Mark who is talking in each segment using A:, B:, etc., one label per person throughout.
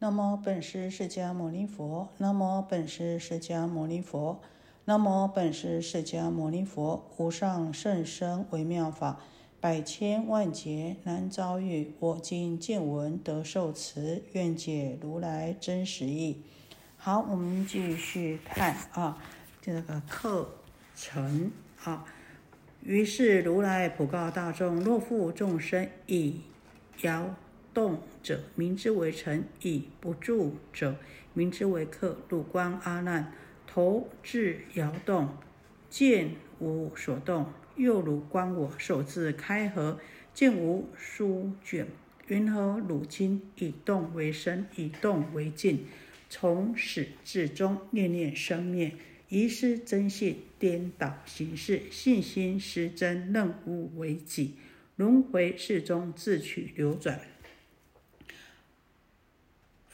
A: 那么本师释迦牟尼佛，那么本师释迦牟尼佛，那么本师释迦牟尼佛，无上甚深微妙法，百千万劫难遭遇。我今见闻得受持，愿解如来真实义。好，我们继续看啊，这个课程啊。于是如来普告大众：若复众生以摇动者，名之为尘；以不住者，名之为客。汝观阿难，头至摇动，见无所动；又汝观我手自开合，见无书卷。云何汝今以动为身，以动为静？从始至终，念念生灭，遗失真性，颠倒形式，信心失真，任物为己，轮回世中自取流转。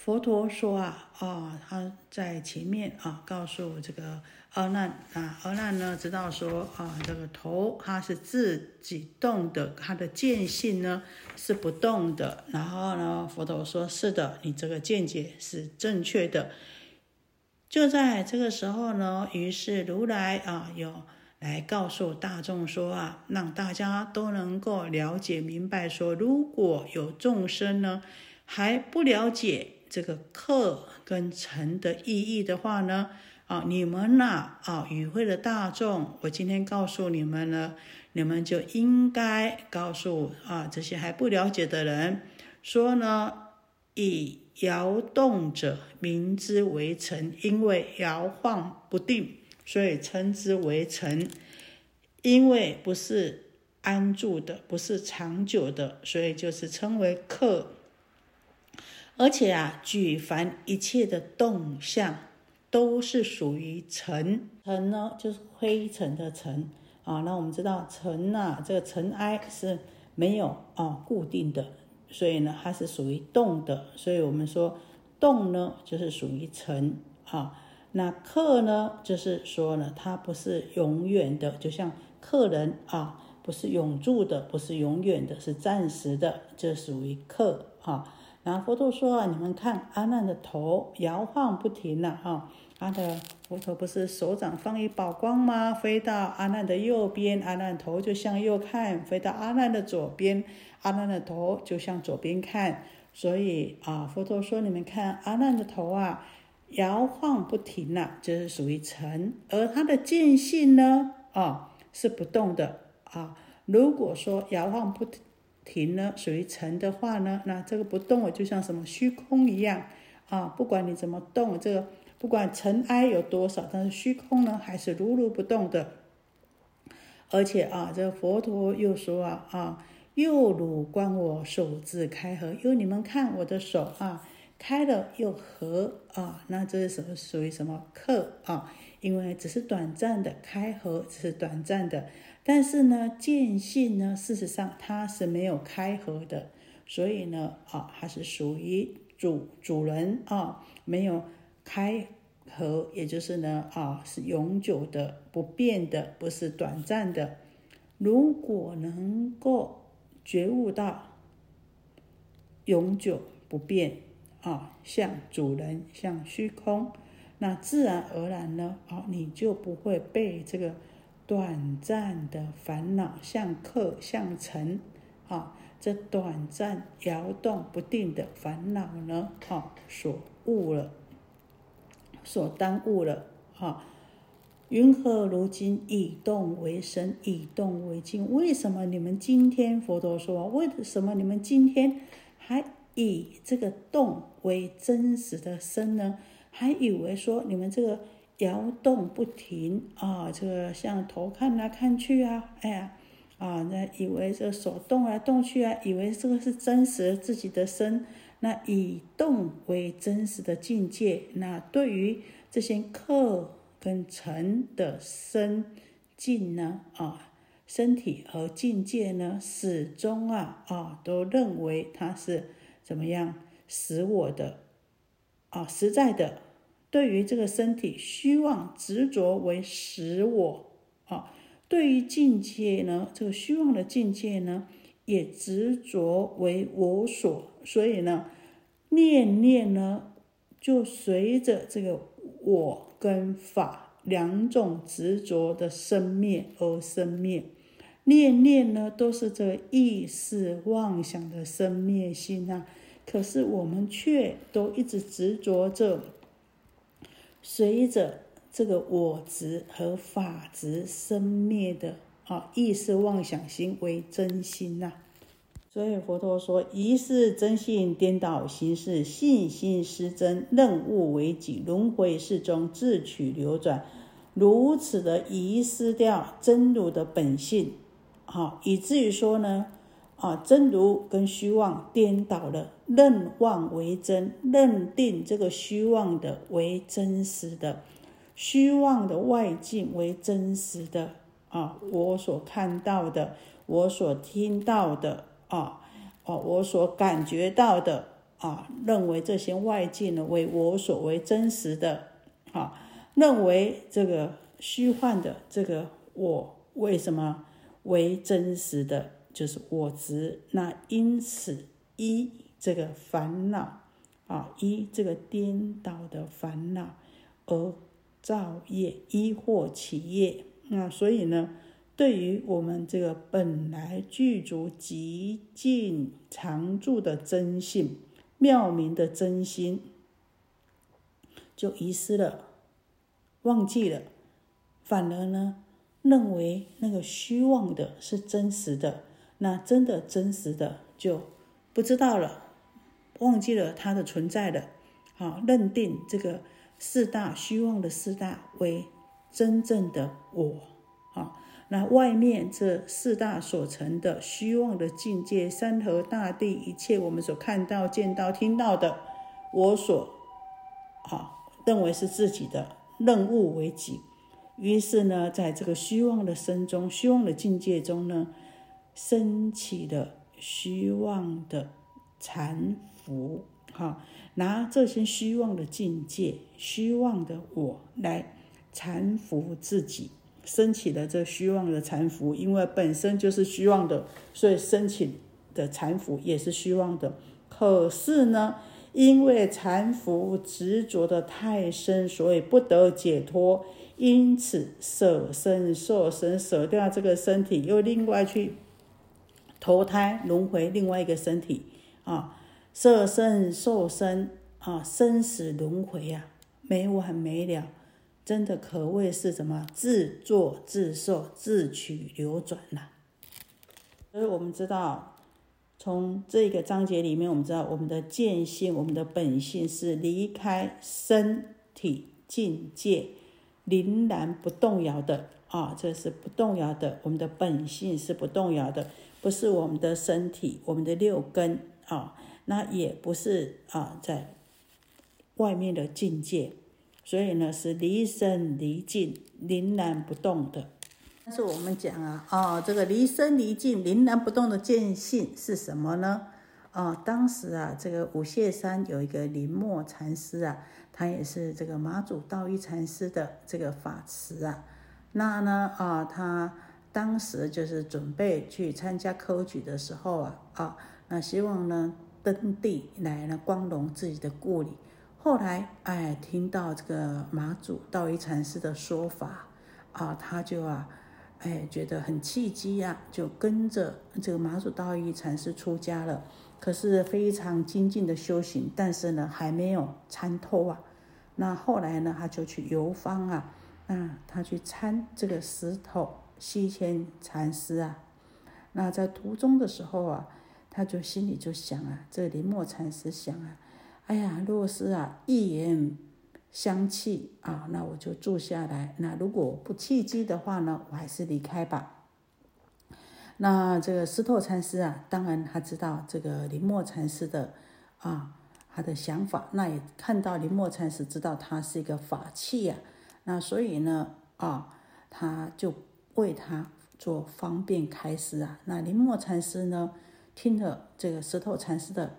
A: 佛陀说啊啊，他在前面啊告诉这个阿难啊，阿难呢知道说啊，这个头它是自己动的，它的见性呢是不动的。然后呢，佛陀说是的，你这个见解是正确的。就在这个时候呢，于是如来啊有来告诉大众说啊，让大家都能够了解明白说，如果有众生呢还不了解。这个课跟成的意义的话呢，啊，你们呐，啊，与会的大众，我今天告诉你们呢，你们就应该告诉啊这些还不了解的人，说呢，以摇动者名之为尘，因为摇晃不定，所以称之为尘，因为不是安住的，不是长久的，所以就是称为客。而且啊，举凡一切的动向，都是属于尘。尘呢，就是灰尘的尘啊。那我们知道尘呐，这个尘埃是没有啊固定的，所以呢，它是属于动的。所以我们说动呢，就是属于尘啊。那客呢，就是说呢，它不是永远的，就像客人啊，不是永住的，不是永远的，是暂时的，这属于客啊。然后佛陀说啊，你们看阿难的头摇晃不停了哈，他的佛陀不是手掌放一宝光吗？飞到阿难的右边，阿难头就向右看；飞到阿难的左边，阿难的头就向左边看。所以啊，佛陀说，你们看阿难的头啊，摇晃不停了，就是属于尘，而他的见性呢，啊是不动的啊。如果说摇晃不停停。呢，属于尘的话呢，那这个不动就像什么虚空一样啊！不管你怎么动，这个不管尘埃有多少，但是虚空呢还是如如不动的。而且啊，这个佛陀又说啊啊，右汝观我手自开合，又你们看我的手啊，开了又合啊，那这是什么？属于什么客啊？因为只是短暂的开合，只是短暂的。但是呢，见性呢，事实上它是没有开合的，所以呢，啊，它是属于主主人啊，没有开合，也就是呢，啊，是永久的、不变的，不是短暂的。如果能够觉悟到永久不变啊，像主人，像虚空，那自然而然呢，啊，你就不会被这个。短暂的烦恼像客像尘啊，这短暂摇动不定的烦恼呢，啊，所误了，所耽误了啊。云何如今以动为身，以动为静？为什么你们今天佛陀说，为什么你们今天还以这个动为真实的身呢？还以为说你们这个。摇动不停啊，这个像头看来看去啊，哎呀，啊，那以为这手动来动去啊，以为这个是真实自己的身，那以动为真实的境界，那对于这些客跟尘的身境呢，啊，身体和境界呢，始终啊啊，都认为它是怎么样使我的啊实在的。对于这个身体虚妄执着为实我啊，对于境界呢，这个虚妄的境界呢，也执着为我所，所以呢，念念呢，就随着这个我跟法两种执着的生灭而生灭。念念呢，都是这个意识妄想的生灭心啊。可是我们却都一直执着着，随着这个我执和法执生灭的啊意识妄想心为真心呐。所以佛陀说：“疑是真性颠倒，行是信心失真，任物为己，轮回世中自取流转，如此的遗失掉真如的本性，好，以至于说呢，啊，真如跟虚妄颠倒了，认妄为真，认定这个虚妄的为真实的，虚妄的外境为真实的，啊，我所看到的，我所听到的。”啊，哦，我所感觉到的啊，认为这些外境呢为我所为真实的，啊，认为这个虚幻的这个我为什么为真实的，就是我执。那因此一这个烦恼啊，一这个颠倒的烦恼而造业，一或起业。那所以呢？对于我们这个本来具足极尽常住的真性、妙明的真心，就遗失了、忘记了，反而呢，认为那个虚妄的是真实的，那真的真实的就不知道了，忘记了它的存在了，好，认定这个四大虚妄的四大为真正的我，好。那外面这四大所成的虚妄的境界，山河大地，一切我们所看到、见到、听到的，我所好认为是自己的，任物为己。于是呢，在这个虚妄的身中、虚妄的境界中呢，升起了虚妄的禅服。哈，拿这些虚妄的境界、虚妄的我来禅服自己。升起的这虚妄的禅服，因为本身就是虚妄的，所以升起的禅服也是虚妄的。可是呢，因为禅服执着的太深，所以不得解脱，因此舍身受身，舍掉这个身体，又另外去投胎轮回另外一个身体啊，色身受身啊，生死轮回啊，没完没了。真的可谓是什么自作自受、自取流转了。所以我们知道，从这个章节里面，我们知道我们的见性、我们的本性是离开身体境界，凛然不动摇的啊，这是不动摇的。我们的本性是不动摇的，不是我们的身体、我们的六根啊，那也不是啊，在外面的境界。所以呢，是离身离境，凛然不动的。但是我们讲啊，哦，这个离身离境，凛然不动的见性是什么呢？哦，当时啊，这个五谢山有一个林默禅师啊，他也是这个马祖道一禅师的这个法师啊。那呢，啊，他当时就是准备去参加科举的时候啊，啊，那希望呢登地来呢光荣自己的故里。后来，哎，听到这个马祖道一禅师的说法，啊，他就啊，哎，觉得很契机呀，就跟着这个马祖道一禅师出家了。可是非常精进的修行，但是呢，还没有参透啊。那后来呢，他就去游方啊，那他去参这个石头西迁禅师啊。那在途中的时候啊，他就心里就想啊，这林默禅师想啊。哎呀，若是啊一言相契啊，那我就住下来。那如果不契机的话呢，我还是离开吧。那这个石头禅师啊，当然他知道这个林默禅师的啊他的想法，那也看到林默禅师知道他是一个法器呀，那所以呢啊，他就为他做方便开示啊。那林默禅师呢，听了这个石头禅师的。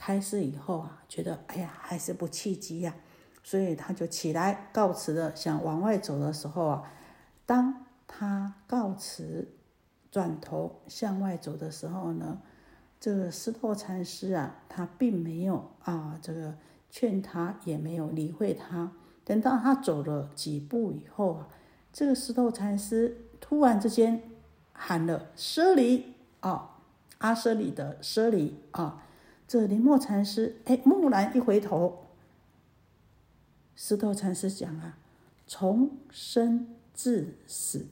A: 开示以后啊，觉得哎呀还是不契机呀，所以他就起来告辞了，想往外走的时候啊，当他告辞转头向外走的时候呢，这个石头禅师啊，他并没有啊，这个劝他，也没有理会他。等到他走了几步以后啊，这个石头禅师突然之间喊了“舍利”啊，阿舍利的舍利啊。这林默禅师哎，蓦然一回头，石头禅师讲啊，从生至死，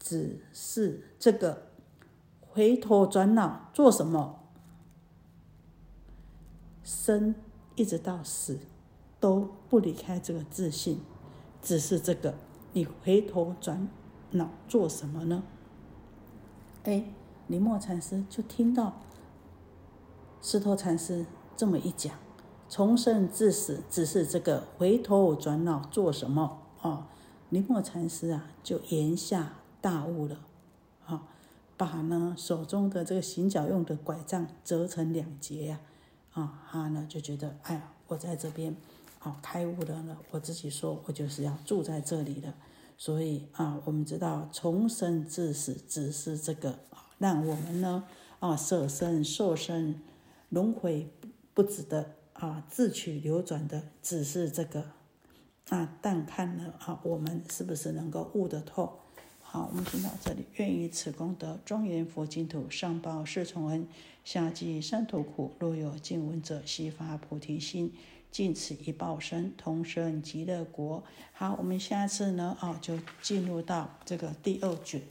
A: 只是这个回头转脑做什么？生一直到死都不离开这个自信，只是这个你回头转脑做什么呢？哎，林默禅师就听到。石头禅师这么一讲，从生至死只是这个回头转脑做什么哦？尼莫禅师啊，就言下大悟了，啊，把呢手中的这个行脚用的拐杖折成两截呀，啊，他呢就觉得，哎呀，我在这边啊开悟了呢，我自己说我就是要住在这里的，所以啊，我们知道从生至死只是这个，让我们呢啊舍身受身。轮回不止的啊，自取流转的只是这个啊，但看了啊，我们是不是能够悟得透？好，我们先到这里，愿以此功德庄严佛净土，上报四重恩，下济三途苦。若有见闻者，悉发菩提心，尽此一报身，同生极乐国。好，我们下次呢哦，就进入到这个第二卷。